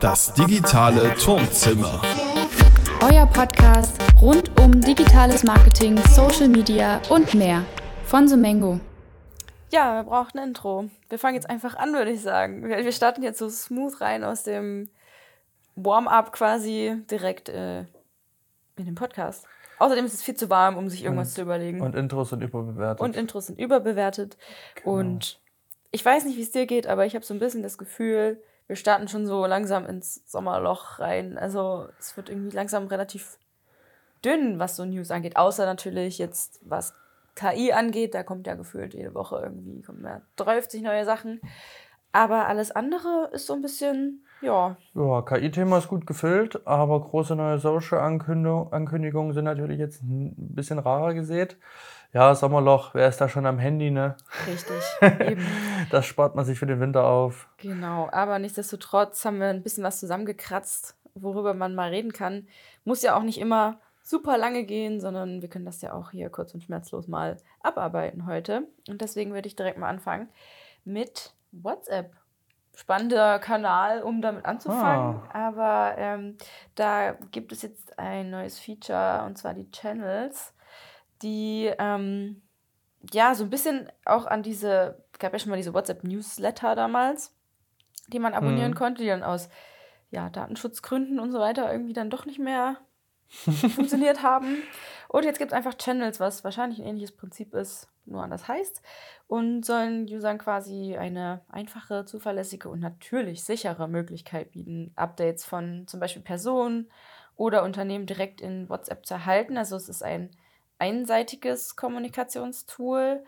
Das digitale Turmzimmer. Euer Podcast rund um digitales Marketing, Social Media und mehr von Sumengo. Ja, wir brauchen ein Intro. Wir fangen jetzt einfach an, würde ich sagen. Wir starten jetzt so smooth rein aus dem Warm-up quasi direkt äh, in den Podcast. Außerdem ist es viel zu warm, um sich irgendwas Und- zu überlegen. Und Intros sind überbewertet. Und Intros sind überbewertet. Genau. Und ich weiß nicht, wie es dir geht, aber ich habe so ein bisschen das Gefühl, wir starten schon so langsam ins Sommerloch rein. Also es wird irgendwie langsam relativ dünn, was so News angeht. Außer natürlich jetzt, was KI angeht, da kommt ja gefühlt jede Woche irgendwie, kommen ja 30 neue Sachen. Aber alles andere ist so ein bisschen, ja, Ja, KI-Thema ist gut gefüllt, aber große neue Social-Ankündigungen sind natürlich jetzt ein bisschen rarer gesät. Ja, Sommerloch, wer ist da schon am Handy, ne? richtig. Eben. Das spart man sich für den Winter auf. Genau, aber nichtsdestotrotz haben wir ein bisschen was zusammengekratzt, worüber man mal reden kann. Muss ja auch nicht immer super lange gehen, sondern wir können das ja auch hier kurz und schmerzlos mal abarbeiten heute. Und deswegen würde ich direkt mal anfangen mit WhatsApp. Spannender Kanal, um damit anzufangen. Aber ähm, da gibt es jetzt ein neues Feature und zwar die Channels, die ähm, ja so ein bisschen auch an diese, gab ja schon mal diese WhatsApp-Newsletter damals, die man abonnieren Mhm. konnte, die dann aus ja, Datenschutzgründen und so weiter irgendwie dann doch nicht mehr funktioniert haben. Und jetzt gibt es einfach Channels, was wahrscheinlich ein ähnliches Prinzip ist, nur anders heißt. Und sollen Usern quasi eine einfache, zuverlässige und natürlich sichere Möglichkeit bieten, Updates von zum Beispiel Personen oder Unternehmen direkt in WhatsApp zu erhalten. Also es ist ein einseitiges Kommunikationstool,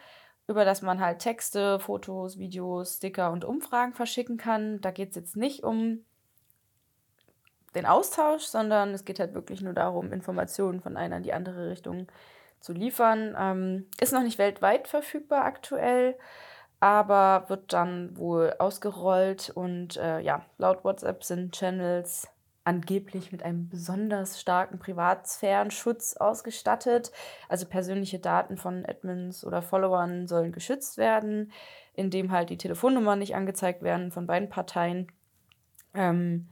über das man halt Texte, Fotos, Videos, Sticker und Umfragen verschicken kann. Da geht es jetzt nicht um den Austausch, sondern es geht halt wirklich nur darum, Informationen von einer in die andere Richtung zu liefern. Ähm, ist noch nicht weltweit verfügbar aktuell, aber wird dann wohl ausgerollt und äh, ja, laut WhatsApp sind Channels angeblich mit einem besonders starken Privatsphärenschutz ausgestattet. Also persönliche Daten von Admins oder Followern sollen geschützt werden, indem halt die Telefonnummern nicht angezeigt werden von beiden Parteien. Ähm,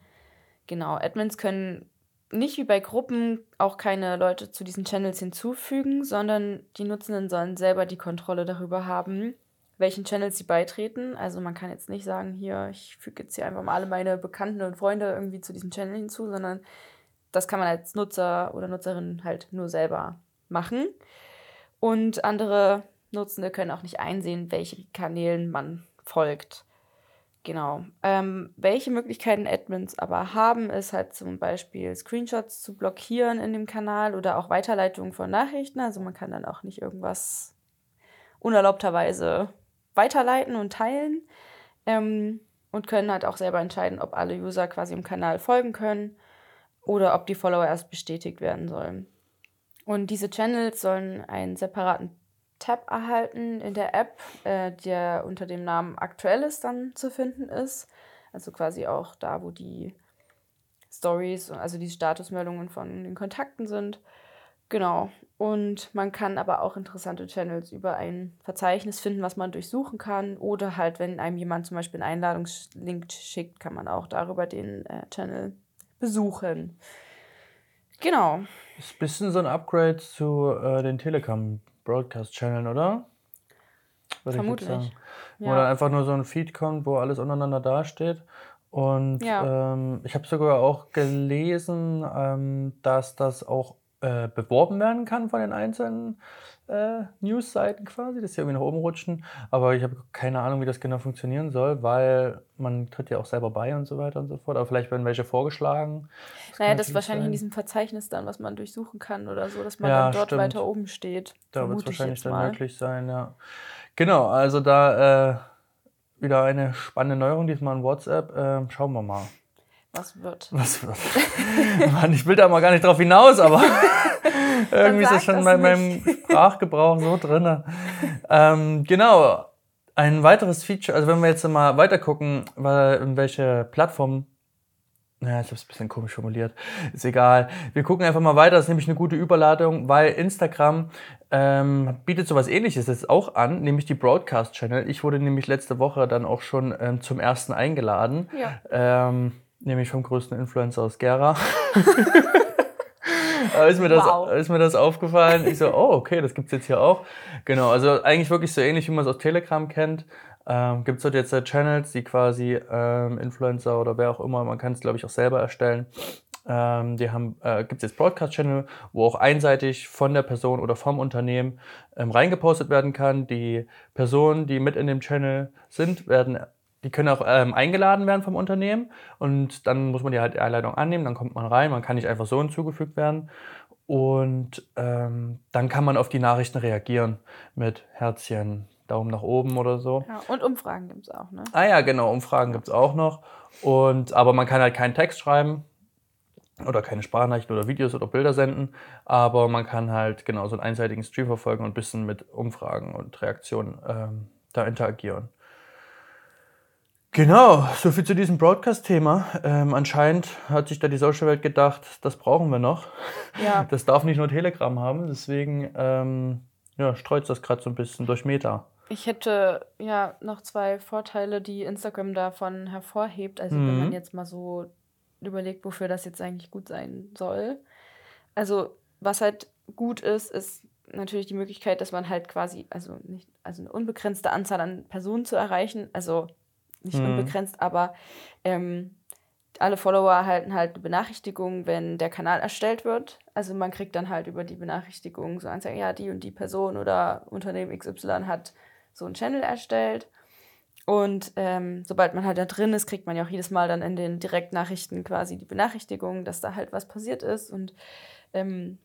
Genau, Admins können nicht wie bei Gruppen auch keine Leute zu diesen Channels hinzufügen, sondern die Nutzenden sollen selber die Kontrolle darüber haben, welchen Channels sie beitreten. Also man kann jetzt nicht sagen, hier, ich füge jetzt hier einfach mal alle meine Bekannten und Freunde irgendwie zu diesem Channel hinzu, sondern das kann man als Nutzer oder Nutzerin halt nur selber machen. Und andere Nutzende können auch nicht einsehen, welchen Kanälen man folgt. Genau. Ähm, welche Möglichkeiten Admins aber haben, ist halt zum Beispiel Screenshots zu blockieren in dem Kanal oder auch Weiterleitung von Nachrichten. Also man kann dann auch nicht irgendwas unerlaubterweise weiterleiten und teilen. Ähm, und können halt auch selber entscheiden, ob alle User quasi im Kanal folgen können oder ob die Follower erst bestätigt werden sollen. Und diese Channels sollen einen separaten Tab erhalten in der App, äh, der unter dem Namen Aktuelles dann zu finden ist. Also quasi auch da, wo die Stories, also die Statusmeldungen von den Kontakten sind. Genau. Und man kann aber auch interessante Channels über ein Verzeichnis finden, was man durchsuchen kann. Oder halt, wenn einem jemand zum Beispiel einen Einladungslink schickt, kann man auch darüber den äh, Channel besuchen. Genau. Ist ein bisschen so ein Upgrade zu äh, den Telekom Broadcast Channeln, oder? Würde ich Vermutlich. sagen. Wo Ja. dann einfach nur so ein Feed kommt, wo alles untereinander dasteht. Und Ja. ähm, ich habe sogar auch gelesen, ähm, dass das auch äh, beworben werden kann von den einzelnen äh, News-Seiten quasi, dass sie irgendwie nach oben rutschen. Aber ich habe keine Ahnung, wie das genau funktionieren soll, weil man tritt ja auch selber bei und so weiter und so fort. Aber vielleicht werden welche vorgeschlagen. Das Naja, das ist wahrscheinlich in sein. diesem Verzeichnis dann, was man durchsuchen kann oder so, dass man Ja, dann dort stimmt. weiter oben steht. Da wird es wahrscheinlich dann mal. möglich sein, ja. Genau, also da äh, wieder eine spannende Neuerung, diesmal in WhatsApp. Ähm, schauen wir mal. Was wird? Was wird? Mann, ich will da mal gar nicht drauf hinaus, aber irgendwie ist das schon in meinem Sprachgebrauch so drin. Ähm, genau, ein weiteres Feature, also wenn wir jetzt mal weiter gucken, weil, in welche Plattform Ja, ich habe es ein bisschen komisch formuliert. Ist egal. Wir gucken einfach mal weiter. Das ist nämlich eine gute Überladung, weil Instagram ähm, bietet sowas ähnliches jetzt auch an, nämlich die Broadcast Channel. Ich wurde nämlich letzte Woche dann auch schon ähm, zum ersten eingeladen. Ja. Ähm, nämlich vom größten Influencer aus Gera. Ist mir, das, Wow. ist mir das aufgefallen. Ich so, oh, okay, das gibt's jetzt hier auch. Genau, also eigentlich wirklich so ähnlich, wie man es aus Telegram kennt. Ähm, gibt es dort jetzt äh, Channels, die quasi ähm, Influencer oder wer auch immer, man kann es glaube ich auch selber erstellen. Ähm, die haben, äh, gibt es jetzt Broadcast-Channel, wo auch einseitig von der Person oder vom Unternehmen ähm, reingepostet werden kann. Die Personen, die mit in dem Channel sind, werden, die können auch ähm, eingeladen werden vom Unternehmen und dann muss man die halt Einladung annehmen, dann kommt man rein, man kann nicht einfach so hinzugefügt werden. Und ähm, dann kann man auf die Nachrichten reagieren mit Herzchen, Daumen nach oben oder so. Ja, und Umfragen gibt es auch, ne? Ah ja, genau, Umfragen gibt's auch noch. Und, aber man kann halt keinen Text schreiben oder keine Sprachnachrichten oder Videos oder Bilder senden. Aber man kann halt genau so einen einseitigen Stream verfolgen und ein bisschen mit Umfragen und Reaktionen ähm, da interagieren. Genau, soviel zu diesem Broadcast-Thema. Ähm, anscheinend hat sich da die Social-Welt gedacht, das brauchen wir noch. Ja. Das darf nicht nur Telegram haben, deswegen ähm, ja, streut das gerade so ein bisschen durch Meta. Ich hätte ja noch zwei Vorteile, die Instagram davon hervorhebt. Also wenn Mhm. man jetzt mal so überlegt, wofür das jetzt eigentlich gut sein soll. Also was halt gut ist, ist natürlich die Möglichkeit, dass man halt quasi, also nicht, also eine unbegrenzte Anzahl an Personen zu erreichen. Also nicht Mhm. unbegrenzt, aber ähm, alle Follower erhalten halt eine Benachrichtigung, wenn der Kanal erstellt wird. Also man kriegt dann halt über die Benachrichtigung so anzeigen, ja, die und die Person oder Unternehmen XY hat so einen Channel erstellt. Und ähm, sobald man halt da drin ist, kriegt man ja auch jedes Mal dann in den Direktnachrichten quasi die Benachrichtigung, dass da halt was passiert ist. Und ähm,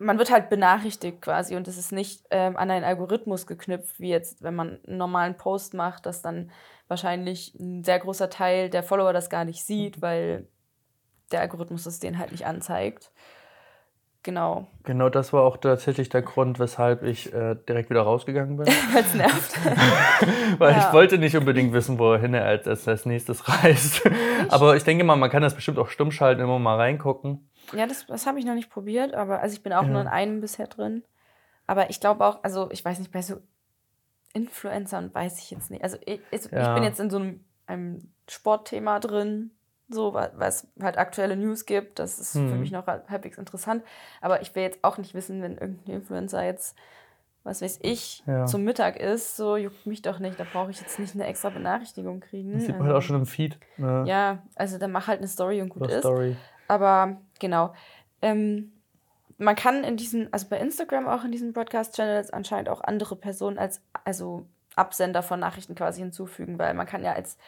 man wird halt benachrichtigt quasi und es ist nicht ähm, an einen Algorithmus geknüpft, wie jetzt, wenn man einen normalen Post macht, dass dann wahrscheinlich ein sehr großer Teil der Follower das gar nicht sieht, weil der Algorithmus es denen halt nicht anzeigt. Genau, Genau das war auch tatsächlich der Grund, weshalb ich äh, direkt wieder rausgegangen bin. weil es nervt. Weil Ja. ich wollte nicht unbedingt wissen, wohin er als, als, als nächstes reist. Aber ich denke mal, man kann das bestimmt auch stumm schalten, immer mal reingucken. Ja, das, das habe ich noch nicht probiert, aber also ich bin auch Ja. nur in einem bisher drin. Aber ich glaube auch, also ich weiß nicht, bei so Influencern weiß ich jetzt nicht. Also ich, ich, ich Ja. bin jetzt in so einem, einem Sportthema drin, so, weil es halt aktuelle News gibt. Das ist für Mhm. mich noch hal- halbwegs interessant. Aber ich will jetzt auch nicht wissen, wenn irgendein Influencer jetzt, was weiß ich, Ja. zum Mittag ist, so juckt mich doch nicht. Da brauche ich jetzt nicht eine extra Benachrichtigung kriegen. Das sieht man Also, halt auch schon im Feed. Ne? Ja, also dann mach halt eine Story und gut Oder ist. Story. Aber genau. Ähm, man kann in diesen, also bei Instagram auch in diesen Broadcast-Channels anscheinend auch andere Personen als, also Absender von Nachrichten quasi hinzufügen, weil man kann ja als,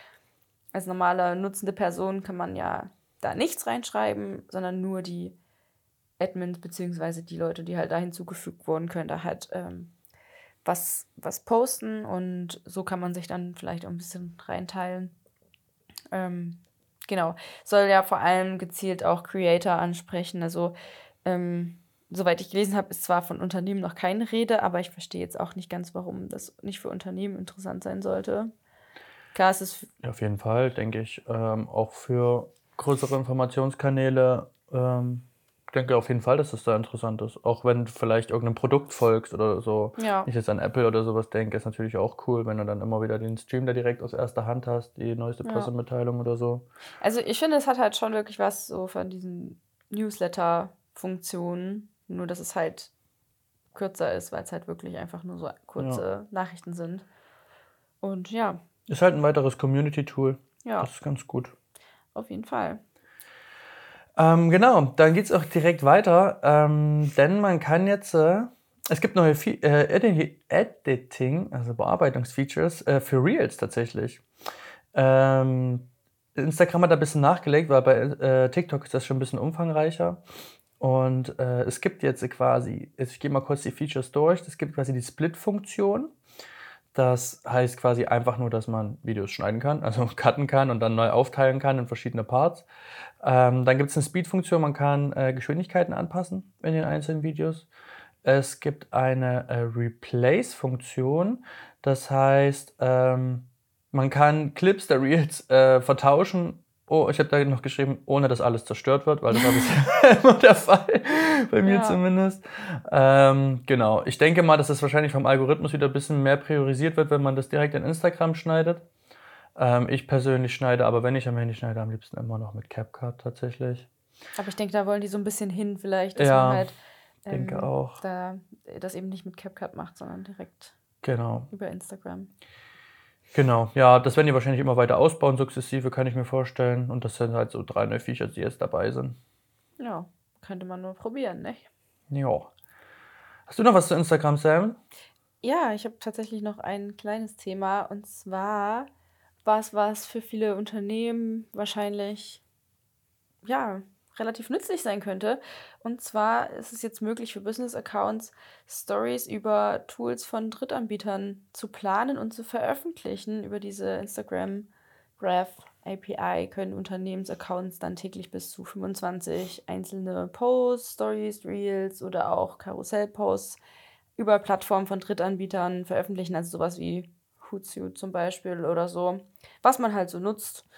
als normale nutzende Person kann man ja da nichts reinschreiben, sondern nur die Admins beziehungsweise die Leute, die halt da hinzugefügt wurden, können da halt ähm, was, was posten und so kann man sich dann vielleicht auch ein bisschen reinteilen. Ähm, genau. Soll ja vor allem gezielt auch Creator ansprechen. Also, ähm, soweit ich gelesen habe, ist zwar von Unternehmen noch keine Rede, aber ich verstehe jetzt auch nicht ganz, warum das nicht für Unternehmen interessant sein sollte. Klar, es ist Ja, auf jeden Fall, denke ich. Ähm, auch für größere Informationskanäle. Ähm, denke auf jeden Fall, dass das da interessant ist. Auch wenn du vielleicht irgendeinem Produkt folgst oder so. Ja. Ich jetzt an Apple oder sowas denke, ist natürlich auch cool, wenn du dann immer wieder den Stream da direkt aus erster Hand hast, die neueste Ja. Pressemitteilung oder so. Also ich finde, es hat halt schon wirklich was so von diesen Newsletter-Funktionen, nur dass es halt kürzer ist, weil es halt wirklich einfach nur so kurze Nachrichten sind. Und ja, Ist halt ein weiteres Community-Tool. ja, Das ist ganz gut. auf jeden Fall. Ähm, genau, dann geht es auch direkt weiter, ähm, denn man kann jetzt, äh, es gibt neue Fe äh, Edi Editing, also Bearbeitungsfeatures äh, für Reels tatsächlich. Ähm, Instagram hat da ein bisschen nachgelegt, weil bei äh, TikTok ist das schon ein bisschen umfangreicher. Und äh, es gibt jetzt quasi, ich gehe mal kurz die Features durch, es gibt quasi die Split-Funktion. Das heißt quasi einfach nur, dass man Videos schneiden kann, also cutten kann und dann neu aufteilen kann in verschiedene Parts. Ähm, dann gibt es eine Speed-Funktion, man kann äh, Geschwindigkeiten anpassen in den einzelnen Videos. Es gibt eine äh, Replace-Funktion, das heißt, ähm, man kann Clips der Reels äh, vertauschen. Oh, ich habe da noch geschrieben, ohne dass alles zerstört wird, weil das war bisher immer der Fall, bei mir Ja. zumindest. Ähm, genau, ich denke mal, dass das wahrscheinlich vom Algorithmus wieder ein bisschen mehr priorisiert wird, wenn man das direkt in Instagram schneidet. Ähm, ich persönlich schneide, aber wenn ich am Handy schneide, am liebsten immer noch mit CapCut tatsächlich. Aber ich denke, da wollen die so ein bisschen hin, vielleicht, dass Ja, man halt denke auch. Da, das eben nicht mit CapCut macht, sondern direkt Genau. über Instagram. Genau, ja, das werden die wahrscheinlich immer weiter ausbauen, sukzessive, kann ich mir vorstellen. Und das sind halt so drei neue Features, die jetzt dabei sind. Ja, könnte man nur probieren, nicht? Ja. Hast du noch was zu Instagram, Sam? Ja, ich habe tatsächlich noch ein kleines Thema und zwar was, was für viele Unternehmen wahrscheinlich ja relativ nützlich sein könnte. Und zwar ist es jetzt möglich für Business Accounts Stories über Tools von Drittanbietern zu planen und zu veröffentlichen. Über diese Instagram Graph API können Unternehmensaccounts dann täglich bis zu 25 einzelne Posts, Stories, Reels oder auch Karussellposts über Plattformen von Drittanbietern veröffentlichen, also sowas wie Hootsuite zum Beispiel oder so, was man halt so nutzt.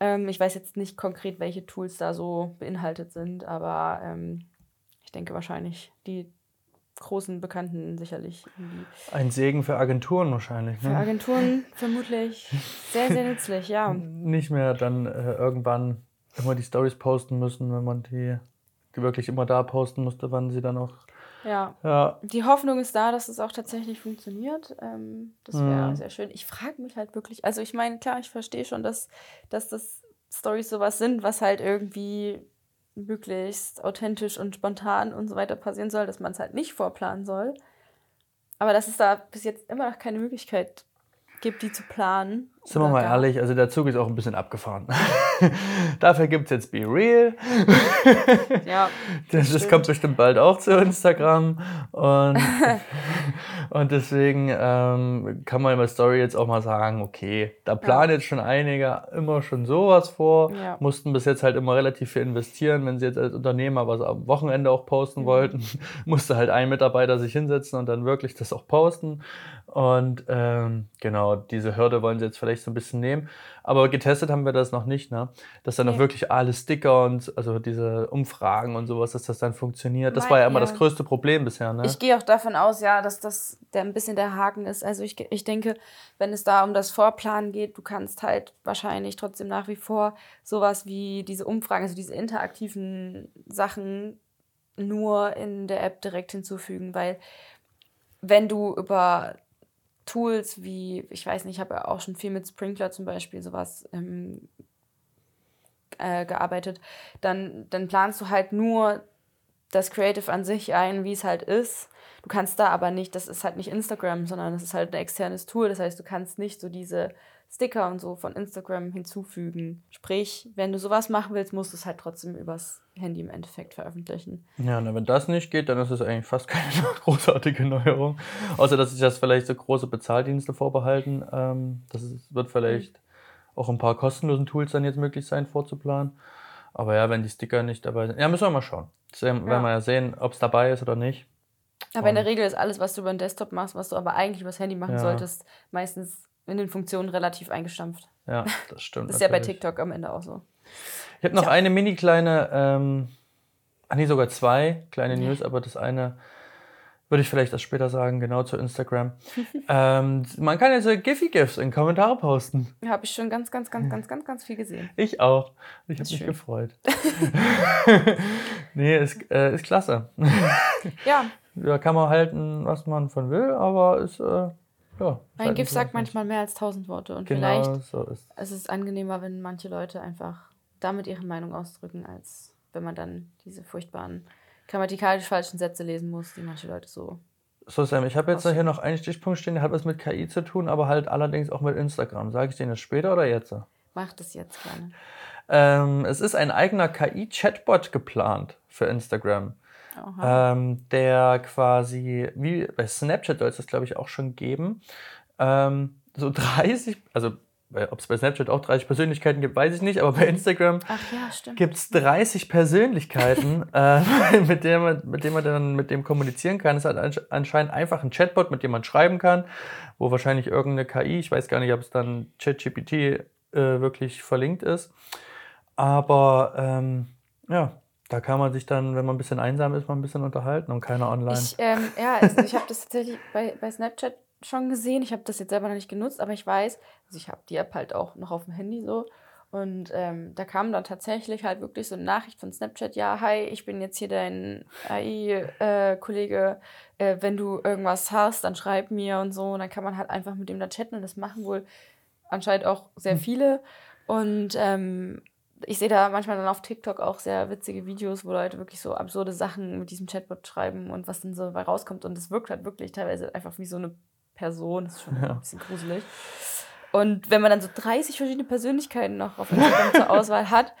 Ähm, ich weiß jetzt nicht konkret, welche Tools da so beinhaltet sind, aber ähm, ich denke wahrscheinlich die großen Bekannten sicherlich. irgendwie. Ein Segen für Agenturen wahrscheinlich. Für Ne? Agenturen vermutlich sehr, sehr nützlich, ja. Nicht mehr dann äh, irgendwann immer die Stories posten müssen, wenn man die, die wirklich immer da posten musste, wann sie dann auch. Ja, Ja, die Hoffnung ist da, dass es auch tatsächlich funktioniert. Ähm, das wäre Mhm. sehr schön. Ich frage mich halt wirklich, also ich meine, klar, ich verstehe schon, dass, dass das Stories sowas sind, was halt irgendwie möglichst authentisch und spontan und so weiter passieren soll, dass man es halt nicht vorplanen soll. Aber dass es da bis jetzt immer noch keine Möglichkeit gibt, die zu planen. Sind wir mal ehrlich, also der Zug ist auch ein bisschen abgefahren. Dafür gibt es jetzt Be Real. Ja, Das, das kommt bestimmt bald auch zu Instagram. Und, und deswegen ähm, kann man bei Story jetzt auch mal sagen, okay, da planen jetzt schon einige immer schon sowas vor, Ja. mussten bis jetzt halt immer relativ viel investieren. Wenn sie jetzt als Unternehmer was am Wochenende auch posten Mhm. wollten, musste halt ein Mitarbeiter sich hinsetzen und dann wirklich das auch posten. Und ähm, genau, diese Hürde wollen sie jetzt vielleicht so ein bisschen nehmen. Aber getestet haben wir das noch nicht, ne? Dass dann auch Nee. wirklich alle Sticker und also diese Umfragen und sowas, dass das dann funktioniert. Das Mein- war ja immer ja. das größte Problem bisher, ne? Ich gehe auch davon aus, ja, dass das der ein bisschen der Haken ist. Also ich, ich denke, wenn es da um das Vorplanen geht, du kannst halt wahrscheinlich trotzdem nach wie vor sowas wie diese Umfragen, also diese interaktiven Sachen nur in der App direkt hinzufügen, weil wenn du über Tools wie, ich weiß nicht, ich habe ja auch schon viel mit Sprinkler zum Beispiel sowas ähm, äh, gearbeitet, dann, dann planst du halt nur das Creative an sich ein, wie es halt ist. Du kannst da aber nicht, das ist halt nicht Instagram, sondern das ist halt ein externes Tool. Das heißt, du kannst nicht so diese Sticker und so von Instagram hinzufügen. Sprich, wenn du sowas machen willst, musst du es halt trotzdem übers Handy im Endeffekt veröffentlichen. Ja, na, wenn das nicht geht, dann ist es eigentlich fast keine großartige Neuerung. Außer, dass sich das vielleicht so große Bezahldienste vorbehalten. Ähm, das wird vielleicht auch ein paar kostenlosen Tools dann jetzt möglich sein, vorzuplanen. Aber ja, wenn die Sticker nicht dabei sind. Ja, müssen wir mal schauen. Das werden wir ja sehen, ob es dabei ist oder nicht. Aber in der Regel ist alles, was du über den Desktop machst, was du aber eigentlich übers Handy machen Ja. solltest, meistens in den Funktionen relativ eingestampft. Ja, das stimmt. Das ist ja bei natürlich. TikTok am Ende auch so. Ich habe noch Tja. eine mini kleine, ähm, ach nee, sogar zwei kleine. News, aber das eine würde ich vielleicht erst später sagen, genau zu Instagram. ähm, man kann jetzt so Giphy-GIFs in Kommentare posten. Habe ich schon ganz, ganz, ganz, ganz, ganz, ganz viel gesehen. Ich auch. Ich habe mich schön. gefreut. nee, ist, äh, ist klasse. Ja, Da kann man halten, was man von will, aber ist, äh, ja. ein GIF sagt manchmal mehr als tausend Worte und Genau vielleicht so ist es ist angenehmer, wenn manche Leute einfach damit ihre Meinung ausdrücken, als wenn man dann diese furchtbaren grammatikalisch falschen Sätze lesen muss, die manche Leute so. So, Sam, ich habe jetzt hier noch einen Stichpunkt stehen, der hat was mit KI zu tun, aber halt allerdings auch mit Instagram. Sage ich den jetzt später oder jetzt? Macht es jetzt gerne. Ähm, es ist ein eigener KI-Chatbot geplant für Instagram, ähm, der quasi, wie bei Snapchat soll es das glaube ich auch schon geben, ähm, so 30, also ob es bei Snapchat auch 30 Persönlichkeiten gibt, weiß ich nicht, aber bei Instagram ja, gibt es 30 Persönlichkeiten, äh, mit, denen man, mit denen man dann mit dem kommunizieren kann. Es ist ansch- anscheinend einfach ein Chatbot, mit dem man schreiben kann, wo wahrscheinlich irgendeine KI, ich weiß gar nicht, ob es dann ChatGPT äh, wirklich verlinkt ist. Aber ähm, ja, da kann man sich dann, wenn man ein bisschen einsam ist, mal ein bisschen unterhalten und keiner online. Ich, ähm, ja, also ich habe das tatsächlich bei, bei Snapchat schon gesehen. Ich habe das jetzt selber noch nicht genutzt, aber ich weiß, also ich habe die App halt auch noch auf dem Handy so. Und ähm, da kam dann tatsächlich halt wirklich so eine Nachricht von Snapchat, ja, hi, ich bin jetzt hier dein AI-Kollege, äh, äh, wenn du irgendwas hast, dann schreib mir und so. Und dann kann man halt einfach mit dem da chatten und das machen wohl anscheinend auch sehr viele. Und ähm, ich sehe da manchmal dann auf TikTok auch sehr witzige Videos, wo Leute wirklich so absurde Sachen mit diesem Chatbot schreiben und was dann so dabei rauskommt. Und es wirkt halt wirklich teilweise einfach wie so eine Person. Das ist schon ja. ein bisschen gruselig. Und wenn man dann so 30 verschiedene Persönlichkeiten noch auf Instagram zur Auswahl hat,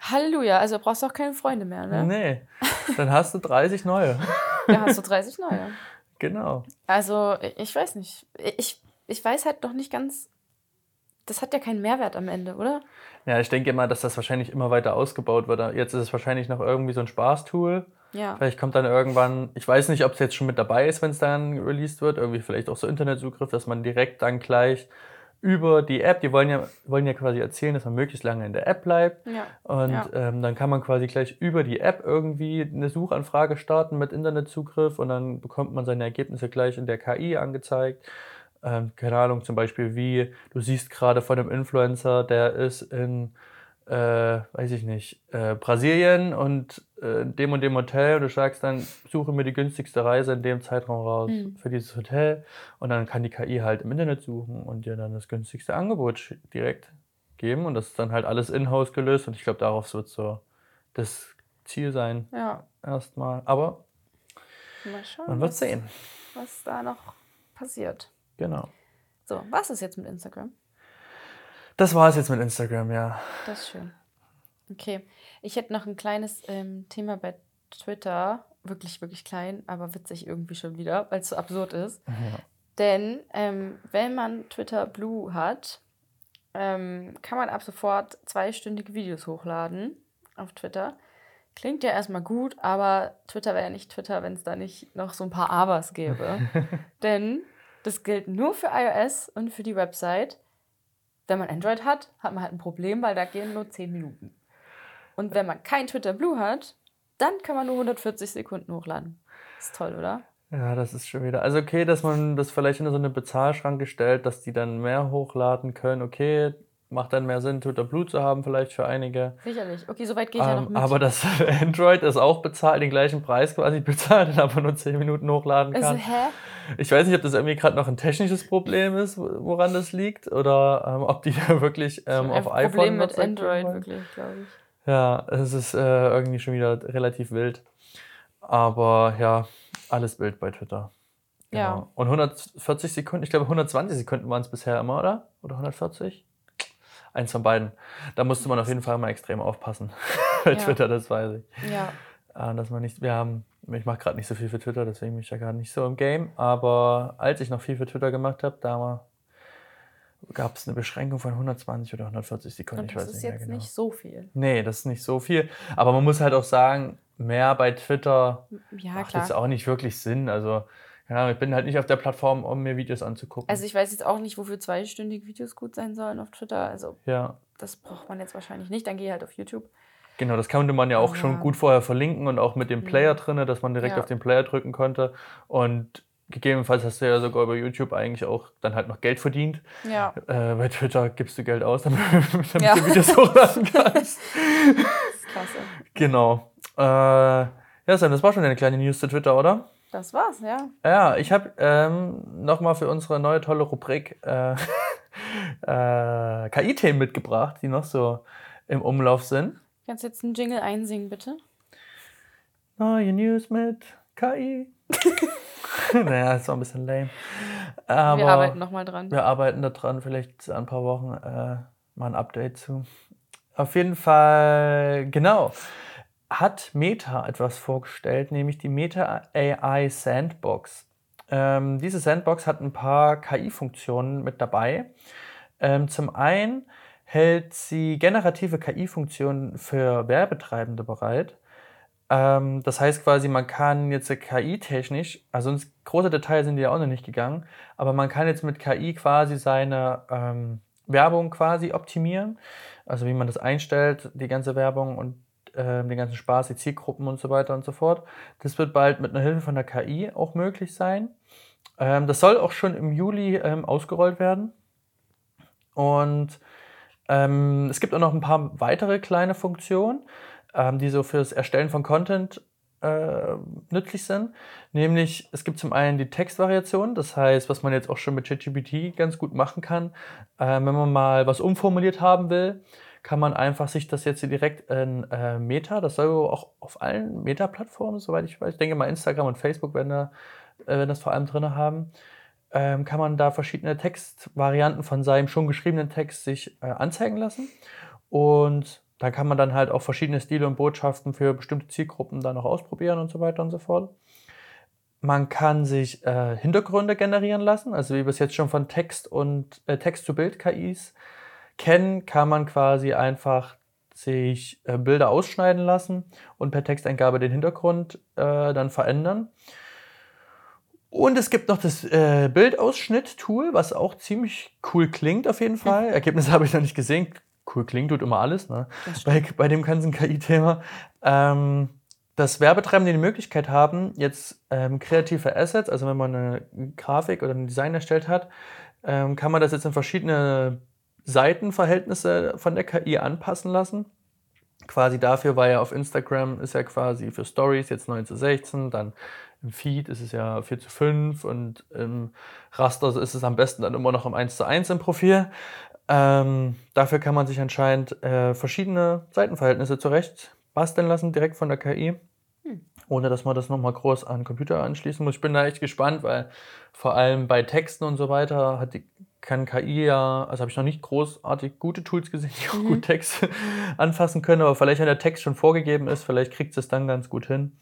Halleluja, also brauchst du auch keine Freunde mehr, ne? Nee, dann hast du 30 neue. Dann hast du 30 neue. Genau. Also, ich weiß nicht. Ich, ich weiß halt noch nicht ganz, das hat ja keinen Mehrwert am Ende, oder? Ja, ich denke immer, dass das wahrscheinlich immer weiter ausgebaut wird. Jetzt ist es wahrscheinlich noch irgendwie so ein Spaßtool. Ja. Vielleicht kommt dann irgendwann, ich weiß nicht, ob es jetzt schon mit dabei ist, wenn es dann released wird, irgendwie vielleicht auch so Internetzugriff, dass man direkt dann gleich über die App, die wollen ja, wollen ja quasi erzählen, dass man möglichst lange in der App bleibt. Ja. Und Ja. Ähm, dann kann man quasi gleich über die App irgendwie eine Suchanfrage starten mit Internetzugriff und dann bekommt man seine Ergebnisse gleich in der KI angezeigt. Ähm, keine Ahnung, zum Beispiel wie, du siehst gerade von einem Influencer, der ist in, äh, weiß ich nicht, äh, Brasilien und äh, dem und dem Hotel und du sagst dann, suche mir die günstigste Reise in dem Zeitraum raus Mhm. für dieses Hotel und dann kann die KI halt im Internet suchen und dir dann das günstigste Angebot direkt geben und das ist dann halt alles in-house gelöst und ich glaube, darauf wird so das Ziel sein Ja, erstmal. Aber mal schauen, man wird sehen. was da noch passiert. Genau. So, was ist jetzt mit Instagram? Das war es jetzt mit Instagram, ja. Das ist schön. Okay, ich hätte noch ein kleines ähm, Thema bei Twitter. Wirklich, wirklich klein, aber witzig irgendwie schon wieder, weil es so absurd ist. ja. Denn ähm, wenn man Twitter Blue hat, ähm, kann man ab sofort zweistündige Videos hochladen auf Twitter. Klingt ja erstmal gut, aber Twitter wäre ja nicht Twitter, wenn es da nicht noch so ein paar Abers gäbe. Denn das gilt nur für iOS und für die Website. Wenn man Android hat, hat man halt ein Problem, weil da gehen nur 10 Minuten. Und wenn man kein Twitter Blue hat, dann kann man nur 140 Sekunden hochladen. Ist toll, oder? Ja, das ist schon wieder. Also okay, dass man das vielleicht in so eine Bezahlschranke stellt, dass die dann mehr hochladen können. Okay, macht dann mehr Sinn, Twitter Blue zu haben, vielleicht für einige. Sicherlich. Okay, soweit gehe ich ja noch Ähm, mit. aber dass Android es auch bezahlt, den gleichen Preis quasi bezahlt und aber nur 10 Minuten hochladen also, kann. hä? Ich weiß nicht, ob das irgendwie gerade noch ein technisches Problem ist, wo- woran das liegt, oder ähm, ob die da wirklich ähm, auf Einfach iPhone Problem mit Android, wirklich, glaube ich. Ja, es ist äh, irgendwie schon wieder relativ wild. Aber ja, alles wild bei Twitter. Genau. Ja. Und 140 Sekunden, ich glaube 120 Sekunden waren es bisher immer, oder? Oder 140? Eins von beiden. Da musste man auf jeden Fall mal extrem aufpassen bei Ja. Twitter, das weiß ich. Ja. Äh, dass man nicht, wir haben, ich mache gerade nicht so viel für Twitter, deswegen bin ich ja gerade nicht so im Game. Aber als ich noch viel für Twitter gemacht habe, da gab es eine Beschränkung von 120 oder 140 Sekunden. Und ich das ist nicht jetzt genau. nicht so viel. Nee, das ist nicht so viel. Aber man muss halt auch sagen, mehr bei Twitter Ja, macht klar. jetzt auch nicht wirklich Sinn. Also, Ahnung, ich bin halt nicht auf der Plattform, um mir Videos anzugucken. Also ich weiß jetzt auch nicht, wofür zweistündige Videos gut sein sollen auf Twitter. Also ja, das braucht man jetzt wahrscheinlich nicht. Dann gehe halt auf YouTube. genau, das konnte man ja auch schon Aber- gut vorher verlinken und auch mit dem Player drinne, dass man direkt Ja. auf den Player drücken konnte. Und gegebenenfalls hast du ja sogar bei YouTube eigentlich auch dann halt noch Geld verdient. Ja. Äh, bei Twitter gibst du Geld aus, damit, damit Ja. du Videos hochladen kannst. Das ist klasse. genau. Äh, ja, Sam, das war schon eine kleine News zu Twitter, oder? Das war's, ja. Ja, ich habe ähm, nochmal für unsere neue tolle Rubrik äh, äh, KI-Themen mitgebracht, die noch so im Umlauf sind. Kannst du jetzt einen Jingle einsingen, bitte? Neue News mit KI. naja, ist auch ein bisschen lame. Aber Wir arbeiten nochmal dran. wir arbeiten da dran, vielleicht in ein paar Wochen äh, mal ein Update zu. Auf jeden Fall, genau, hat Meta etwas vorgestellt, nämlich die Meta AI Sandbox. Ähm, diese Sandbox hat ein paar KI-Funktionen mit dabei. Ähm, zum einen hält sie generative KI-Funktionen für Werbetreibende bereit. Ähm, das heißt quasi, man kann jetzt KI-technisch, also ins große Detail sind die ja auch noch nicht gegangen, aber man kann jetzt mit KI quasi seine ähm, Werbung quasi optimieren. Also wie man das einstellt, die ganze Werbung und ähm, den ganzen Spaß, die Zielgruppen und so weiter und so fort. Das wird bald mit einer Hilfe von der KI auch möglich sein. Ähm, das soll auch schon im Juli ähm, ausgerollt werden. Und ähm, es gibt auch noch ein paar weitere kleine Funktionen, ähm, die so fürs Erstellen von Content äh, nützlich sind. Nämlich, es gibt zum einen die Textvariation, das heißt, was man jetzt auch schon mit ChatGPT ganz gut machen kann, äh, wenn man mal was umformuliert haben will, kann man einfach sich das jetzt direkt in äh, Meta, das soll auch auf allen Meta-Plattformen, soweit ich weiß, ich denke mal Instagram und Facebook werden, da, äh, werden das vor allem drin haben, ähm, kann man da verschiedene Textvarianten von seinem schon geschriebenen Text sich äh, anzeigen lassen. Und da kann man dann halt auch verschiedene Stile und Botschaften für bestimmte Zielgruppen dann noch ausprobieren und so weiter und so fort. Man kann sich äh, Hintergründe generieren lassen, also wie wir es jetzt schon von Text und äh, Text-zu-Bild-KIs kennen, kann man quasi einfach sich äh, Bilder ausschneiden lassen und per Texteingabe den Hintergrund äh, dann verändern. Und es gibt noch das äh, Bildausschnitt-Tool, was auch ziemlich cool klingt auf jeden Fall. Ergebnisse habe ich noch nicht gesehen. Cool klingt, tut immer alles, ne? Bei, bei dem ganzen KI-Thema. Ähm, dass Werbetreibende die Möglichkeit haben, jetzt ähm, kreative Assets, also wenn man eine Grafik oder ein Design erstellt hat, ähm, kann man das jetzt in verschiedene Seitenverhältnisse von der KI anpassen lassen. Quasi dafür war ja auf Instagram ist ja quasi für Stories jetzt 9 zu 16, dann im Feed ist es ja 4 zu 5 und im Raster ist es am besten dann immer noch im 1 zu 1 im Profil. Ähm, dafür kann man sich anscheinend äh, verschiedene Seitenverhältnisse zurecht basteln lassen, direkt von der KI, hm. ohne dass man das nochmal groß an den Computer anschließen muss. Ich bin da echt gespannt, weil vor allem bei Texten und so weiter hat die, kann KI ja, also habe ich noch nicht großartig gute Tools gesehen, die auch mhm. gut Text anfassen können, aber vielleicht, wenn der Text schon vorgegeben ist, vielleicht kriegt es dann ganz gut hin,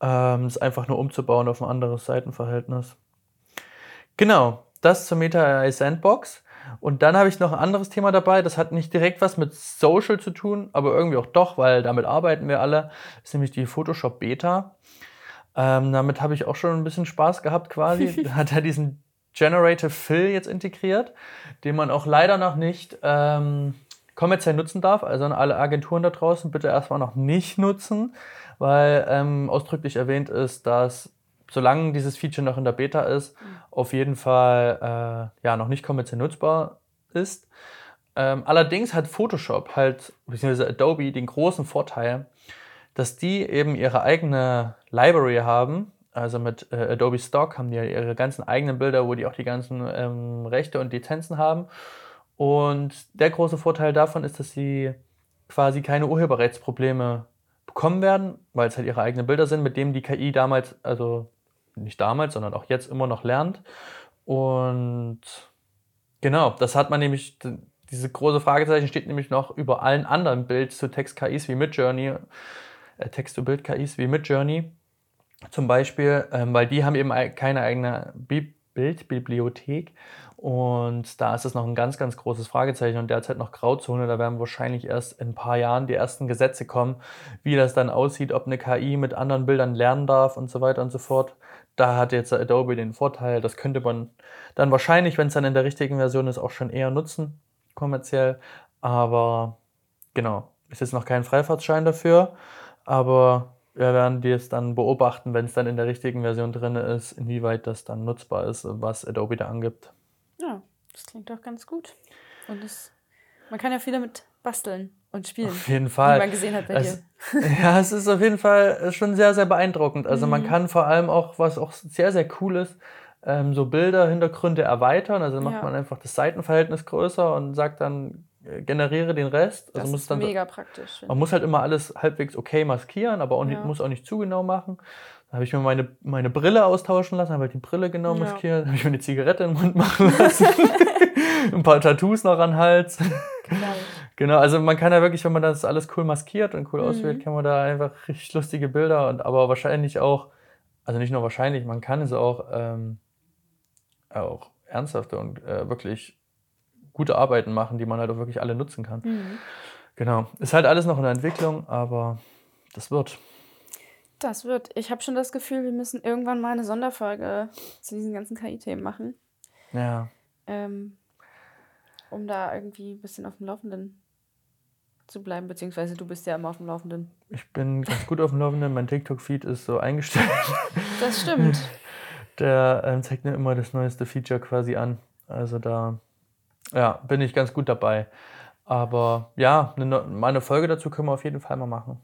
ähm, es einfach nur umzubauen auf ein anderes Seitenverhältnis. Genau, das zur Meta AI Sandbox. Und dann habe ich noch ein anderes Thema dabei, das hat nicht direkt was mit Social zu tun, aber irgendwie auch doch, weil damit arbeiten wir alle. Das ist nämlich die Photoshop Beta. Ähm, damit habe ich auch schon ein bisschen Spaß gehabt quasi. hat er diesen Generative Fill jetzt integriert, den man auch leider noch nicht ähm, kommerziell nutzen darf. Also an alle Agenturen da draußen bitte erstmal noch nicht nutzen, weil ähm, ausdrücklich erwähnt ist, dass solange dieses Feature noch in der Beta ist, auf jeden Fall äh, ja, noch nicht kommerziell nutzbar ist. Ähm, allerdings hat Photoshop halt, beziehungsweise Adobe, den großen Vorteil, dass die eben ihre eigene Library haben. Also mit äh, Adobe Stock haben die ja ihre ganzen eigenen Bilder, wo die auch die ganzen ähm, Rechte und Lizenzen haben. Und der große Vorteil davon ist, dass sie quasi keine Urheberrechtsprobleme bekommen werden, weil es halt ihre eigenen Bilder sind, mit denen die KI damals, also nicht damals, sondern auch jetzt immer noch lernt. Und genau, das hat man nämlich, diese große Fragezeichen steht nämlich noch über allen anderen Bild-zu-Text-KIs wie Midjourney, äh, Text-to-Bild-KIs wie Midjourney zum Beispiel, ähm, weil die haben eben keine eigene Bi Bildbibliothek und da ist es noch ein ganz, ganz großes Fragezeichen und derzeit noch Grauzone. Da werden wahrscheinlich erst in ein paar Jahren die ersten Gesetze kommen, wie das dann aussieht, ob eine KI mit anderen Bildern lernen darf und so weiter und so fort da hat jetzt Adobe den Vorteil, das könnte man dann wahrscheinlich, wenn es dann in der richtigen Version ist, auch schon eher nutzen, kommerziell. Aber genau, ist jetzt noch kein Freifahrtschein dafür, aber wir werden das dann beobachten, wenn es dann in der richtigen Version drin ist, inwieweit das dann nutzbar ist, was Adobe da angibt. Ja, das klingt doch ganz gut. Und das, man kann ja viel damit basteln und spielen. Auf jeden Fall. Wie man gesehen hat bei es, dir. Ja, es ist auf jeden Fall schon sehr, sehr beeindruckend. Also mhm. man kann vor allem auch, was auch sehr, sehr cool ist, ähm, so Bilder, Hintergründe erweitern. Also macht ja. man einfach das Seitenverhältnis größer und sagt dann, generiere den Rest. Also das ist dann, mega praktisch. Man muss halt immer alles halbwegs okay maskieren, aber auch nicht, ja. muss auch nicht zu genau machen. Da habe ich mir meine, meine Brille austauschen lassen, habe halt die Brille genau ja. maskiert, habe ich mir eine Zigarette in den Mund machen lassen, ein paar Tattoos noch an den Hals. Genau. genau, also man kann ja wirklich, wenn man das alles cool maskiert und cool mhm. auswählt, kann man da einfach richtig lustige Bilder und aber wahrscheinlich auch, also nicht nur wahrscheinlich, man kann es auch, ähm, auch ernsthafte und äh, wirklich gute Arbeiten machen, die man halt auch wirklich alle nutzen kann. Mhm. Genau, ist halt alles noch in der Entwicklung, aber das wird. Das wird. Ich habe schon das Gefühl, wir müssen irgendwann mal eine Sonderfolge zu diesen ganzen KI-Themen machen. Ja. Ähm, um da irgendwie ein bisschen auf dem Laufenden zu bleiben, beziehungsweise du bist ja immer auf dem Laufenden. Ich bin ganz gut auf dem Laufenden. Mein TikTok-Feed ist so eingestellt. Das stimmt. Der ähm, zeigt mir immer das neueste Feature quasi an. Also da ja, bin ich ganz gut dabei. Aber ja, eine, neu- mal eine Folge dazu können wir auf jeden Fall mal machen.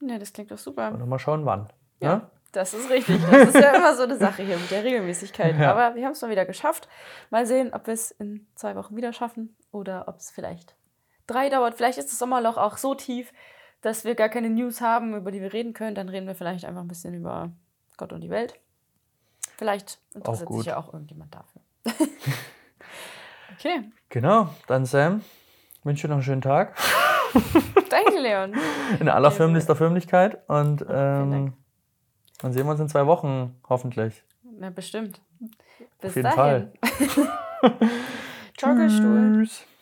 Ja, das klingt doch super. Und mal schauen, wann. Ja, Ne? das ist richtig. Das ist ja immer so eine Sache hier mit der Regelmäßigkeit. Ja. Aber wir haben es mal wieder geschafft. Mal sehen, ob wir es in zwei Wochen wieder schaffen oder ob es vielleicht drei dauert. Vielleicht ist das Sommerloch auch so tief, dass wir gar keine News haben, über die wir reden können. Dann reden wir vielleicht einfach ein bisschen über Gott und die Welt. Vielleicht interessiert sich ja auch irgendjemand dafür. okay, Genau, dann Sam, wünsche dir noch einen schönen Tag. danke Leon. In aller Sehr förmlichster Förmlichkeit. Und Dank. ähm, dann sehen wir uns in zwei Wochen, hoffentlich. Na, bestimmt. Bis jeden dahin. Schaukelstuhl. Tschüss.